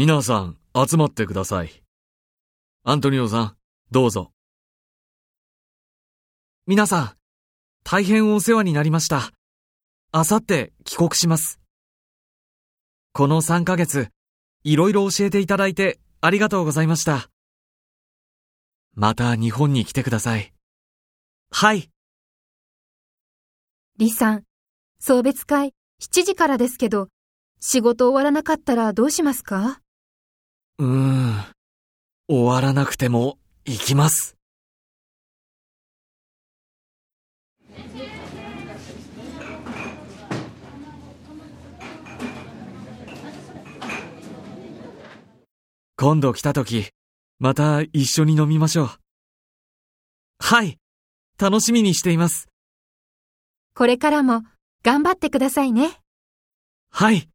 皆さん、集まってください。アントニオさん、どうぞ。皆さん、大変お世話になりました。あさって帰国します。この3ヶ月、いろいろ教えていただいてありがとうございました。また日本に来てください。はい。李さん、送別会7時からですけど、仕事終わらなかったらどうしますか？うーん。終わらなくても行きます。今度来た時、また一緒に飲みましょう。はい。楽しみにしています。これからも頑張ってくださいね。はい。